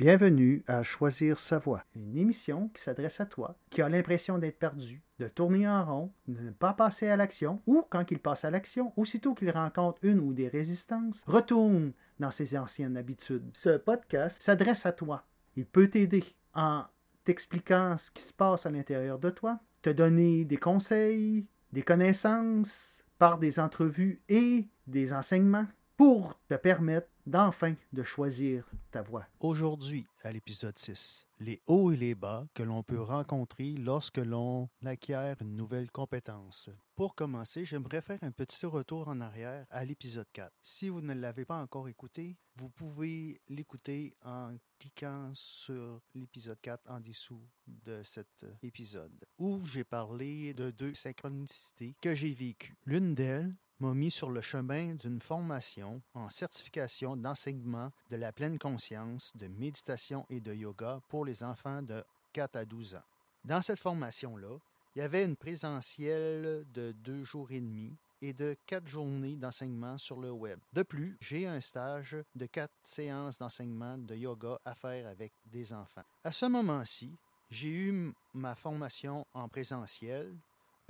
Bienvenue à Choisir sa voie, une émission qui s'adresse à toi qui a l'impression d'être perdu, de tourner en rond, de ne pas passer à l'action, ou quand il passe à l'action, aussitôt qu'il rencontre une ou des résistances, retourne dans ses anciennes habitudes. Ce podcast s'adresse à toi. Il peut t'aider en t'expliquant ce qui se passe à l'intérieur de toi, te donner des conseils, des connaissances par des entrevues et des enseignements pour te permettre d'enfin de choisir ta voie. Aujourd'hui, à l'épisode 6, les hauts et les bas que l'on peut rencontrer lorsque l'on acquiert une nouvelle compétence. Pour commencer, j'aimerais faire un petit retour en arrière à l'épisode 4. Si vous ne l'avez pas encore écouté, vous pouvez l'écouter en cliquant sur l'épisode 4 en dessous de cet épisode, où j'ai parlé de deux synchronicités que j'ai vécues. L'une d'elles m'a mis sur le chemin d'une formation en certification d'enseignement de la pleine conscience, de méditation et de yoga pour les enfants de 4 à 12 ans. Dans cette formation-là, il y avait une présentielle de deux jours et demi et de quatre journées d'enseignement sur le web. De plus, j'ai un stage de quatre séances d'enseignement de yoga à faire avec des enfants. À ce moment-ci, j'ai eu ma formation en présentiel,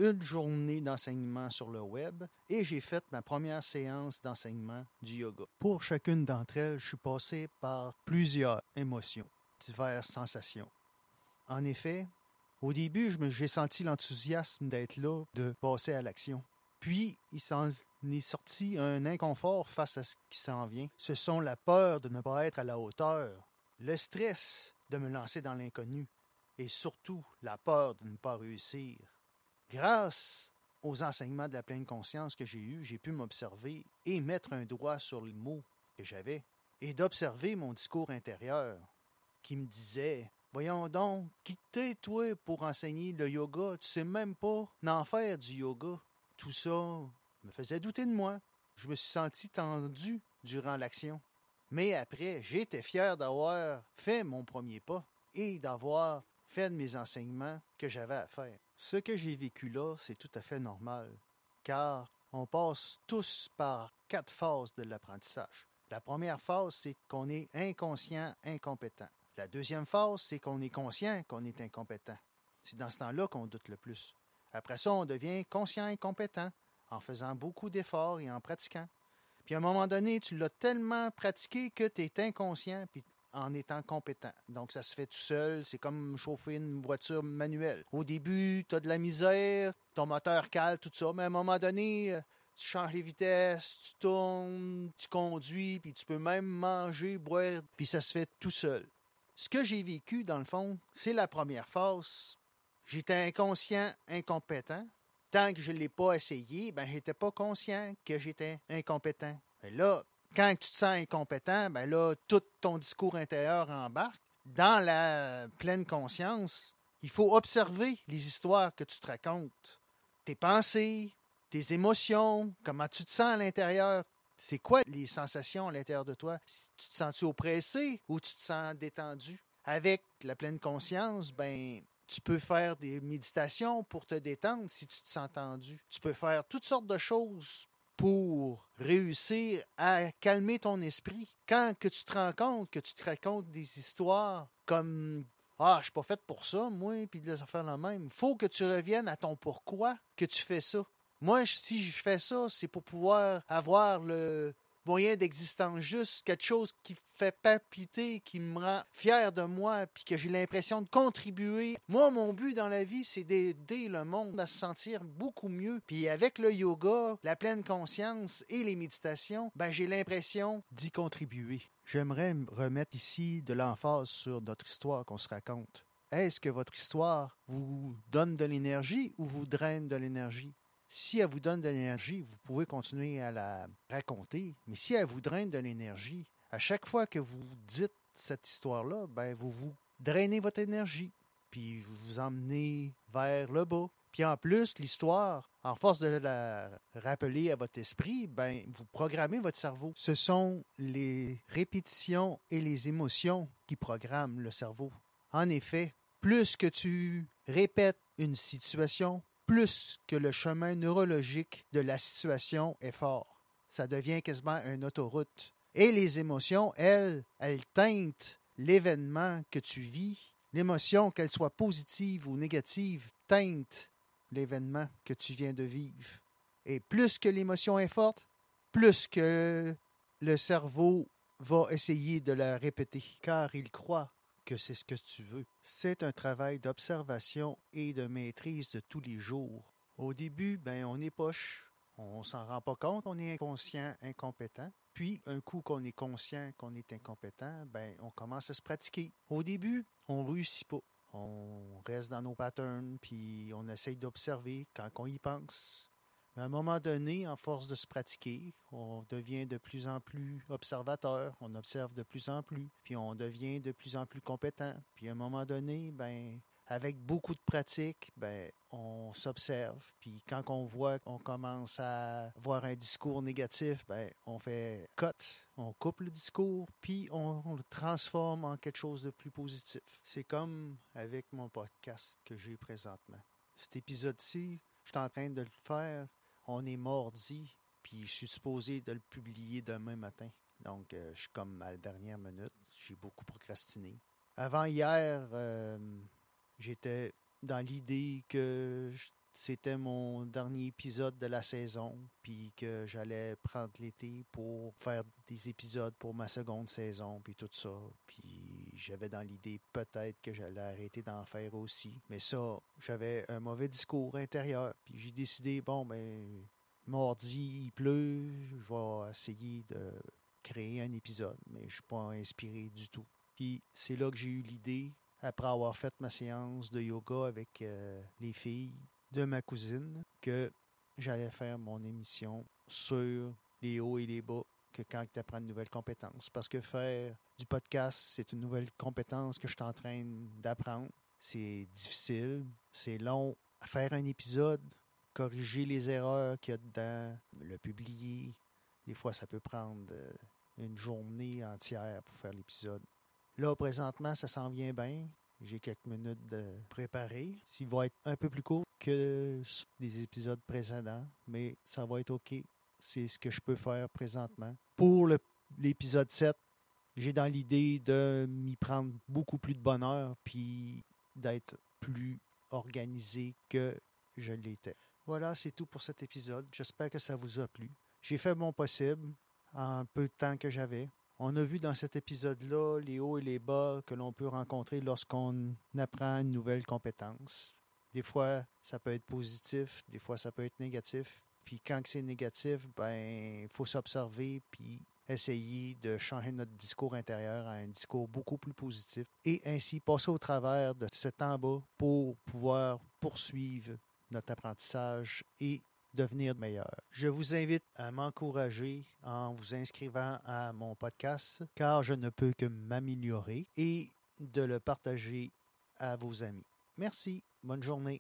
une journée d'enseignement sur le web et j'ai fait ma première séance d'enseignement du yoga. Pour chacune d'entre elles, je suis passé par plusieurs émotions, diverses sensations. En effet, au début, j'ai senti l'enthousiasme d'être là, de passer à l'action. Puis, il s'en est sorti un inconfort face à ce qui s'en vient. Ce sont la peur de ne pas être à la hauteur, le stress de me lancer dans l'inconnu et surtout la peur de ne pas réussir. Grâce aux enseignements de la pleine conscience que j'ai eus, j'ai pu m'observer et mettre un doigt sur les mots que j'avais et d'observer mon discours intérieur qui me disait Voyons donc, qui t'es, toi, pour enseigner le yoga? Tu sais même pas n'en faire du yoga. Tout ça me faisait douter de moi. Je me suis senti tendu durant l'action. Mais après, j'étais fier d'avoir fait mon premier pas et d'avoir fait mes enseignements que j'avais à faire. Ce que j'ai vécu là, c'est tout à fait normal, car on passe tous par quatre phases de l'apprentissage. La première phase, c'est qu'on est inconscient, incompétent. La deuxième phase, c'est qu'on est conscient qu'on est incompétent. C'est dans ce temps-là qu'on doute le plus. Après ça, on devient conscient incompétent en faisant beaucoup d'efforts et en pratiquant. Puis à un moment donné, tu l'as tellement pratiqué que tu es inconscient, puis en étant compétent. Donc, ça se fait tout seul. C'est comme chauffer une voiture manuelle. Au début, tu as de la misère, ton moteur cale, tout ça, mais à un moment donné, tu changes les vitesses, tu tournes, tu conduis, puis tu peux même manger, boire, puis ça se fait tout seul. Ce que j'ai vécu, dans le fond, c'est la première phase. J'étais inconscient, incompétent. Tant que je ne l'ai pas essayé, ben, j'étais pas conscient que j'étais incompétent. Et là, quand tu te sens incompétent, ben là, tout ton discours intérieur embarque. Dans la pleine conscience, il faut observer les histoires que tu te racontes. Tes pensées, tes émotions, comment tu te sens à l'intérieur. C'est quoi les sensations à l'intérieur de toi? Tu te sens-tu oppressé ou tu te sens détendu? Avec la pleine conscience, ben, tu peux faire des méditations pour te détendre si tu te sens tendu. Tu peux faire toutes sortes de choses pour réussir à calmer ton esprit. Quand que tu te rends compte que tu te racontes des histoires comme ah, je suis pas fait pour ça, moi, puis de faire le même. Faut que tu reviennes à ton pourquoi que tu fais ça. Moi, si je fais ça, c'est pour pouvoir avoir le, moyen d'existence juste, quelque chose qui fait palpiter, qui me rend fier de moi, puis que j'ai l'impression de contribuer. Moi, mon but dans la vie, c'est d'aider le monde à se sentir beaucoup mieux. Puis avec le yoga, la pleine conscience et les méditations, ben, j'ai l'impression d'y contribuer. J'aimerais remettre ici de l'emphase sur notre histoire qu'on se raconte. Est-ce que votre histoire vous donne de l'énergie ou vous draine de l'énergie? Si elle vous donne de l'énergie, vous pouvez continuer à la raconter. Mais si elle vous draine de l'énergie, à chaque fois que vous dites cette histoire-là, ben vous vous drainez votre énergie, puis vous vous emmenez vers le bas. Puis en plus, l'histoire, en force de la rappeler à votre esprit, ben vous programmez votre cerveau. Ce sont les répétitions et les émotions qui programment le cerveau. En effet, plus que tu répètes une situation, plus que le chemin neurologique de la situation est fort. Ça devient quasiment une autoroute. Et les émotions, elles, elles teintent l'événement que tu vis, l'émotion, qu'elle soit positive ou négative, teinte l'événement que tu viens de vivre. Et plus que l'émotion est forte, plus que le cerveau va essayer de la répéter, car il croit c'est ce que tu veux. C'est un travail d'observation et de maîtrise de tous les jours. Au début, ben, on est poche, on s'en rend pas compte, on est inconscient, incompétent. Puis, un coup qu'on est conscient qu'on est incompétent, ben, on commence à se pratiquer. Au début, on réussit pas. On reste dans nos patterns, puis on essaye d'observer quand on y pense. Mais à un moment donné, en force de se pratiquer, on devient de plus en plus observateur, on observe de plus en plus, puis on devient de plus en plus compétent. Puis à un moment donné, ben, avec beaucoup de pratique, ben, on s'observe. Puis quand on voit qu'on commence à voir un discours négatif, ben, on fait cut, on coupe le discours, puis on, on le transforme en quelque chose de plus positif. C'est comme avec mon podcast que j'ai présentement. Cet épisode-ci, je suis en train de le faire on est mardi, puis je suis supposé de le publier demain matin. Donc, euh, je suis comme à la dernière minute. J'ai beaucoup procrastiné. Avant hier, euh, j'étais dans l'idée que c'était mon dernier épisode de la saison, puis que j'allais prendre l'été pour faire des épisodes pour ma seconde saison, puis tout ça. Puis j'avais dans l'idée peut-être que j'allais arrêter d'en faire aussi. Mais ça, j'avais un mauvais discours intérieur. Puis j'ai décidé, bon, ben, mardi, il pleut, je vais essayer de créer un épisode, mais je ne suis pas inspiré du tout. Puis c'est là que j'ai eu l'idée, après avoir fait ma séance de yoga avec euh, les filles, de ma cousine que j'allais faire mon émission sur les hauts et les bas que quand tu apprends une nouvelle compétence. Parce que faire du podcast, c'est une nouvelle compétence que je suis en train d'apprendre. C'est difficile, c'est long. Faire un épisode, corriger les erreurs qu'il y a dedans, le publier, des fois ça peut prendre euh, une journée entière pour faire l'épisode. Là, présentement, ça s'en vient bien. J'ai quelques minutes de préparer. Il va être un peu plus court que les épisodes précédents, mais ça va être OK. C'est ce que je peux faire présentement. Pour l'épisode 7, j'ai dans l'idée de m'y prendre beaucoup plus de bonheur puis d'être plus organisé que je l'étais. Voilà, c'est tout pour cet épisode. J'espère que ça vous a plu. J'ai fait mon possible en peu de temps que j'avais. On a vu dans cet épisode-là les hauts et les bas que l'on peut rencontrer lorsqu'on apprend une nouvelle compétence. Des fois, ça peut être positif, des fois, ça peut être négatif. Puis quand c'est négatif, ben, il faut s'observer puis essayer de changer notre discours intérieur à un discours beaucoup plus positif et ainsi passer au travers de ce temps bas pour pouvoir poursuivre notre apprentissage et devenir meilleur. Je vous invite à m'encourager en vous inscrivant à mon podcast car je ne peux que m'améliorer et de le partager à vos amis. Merci, bonne journée.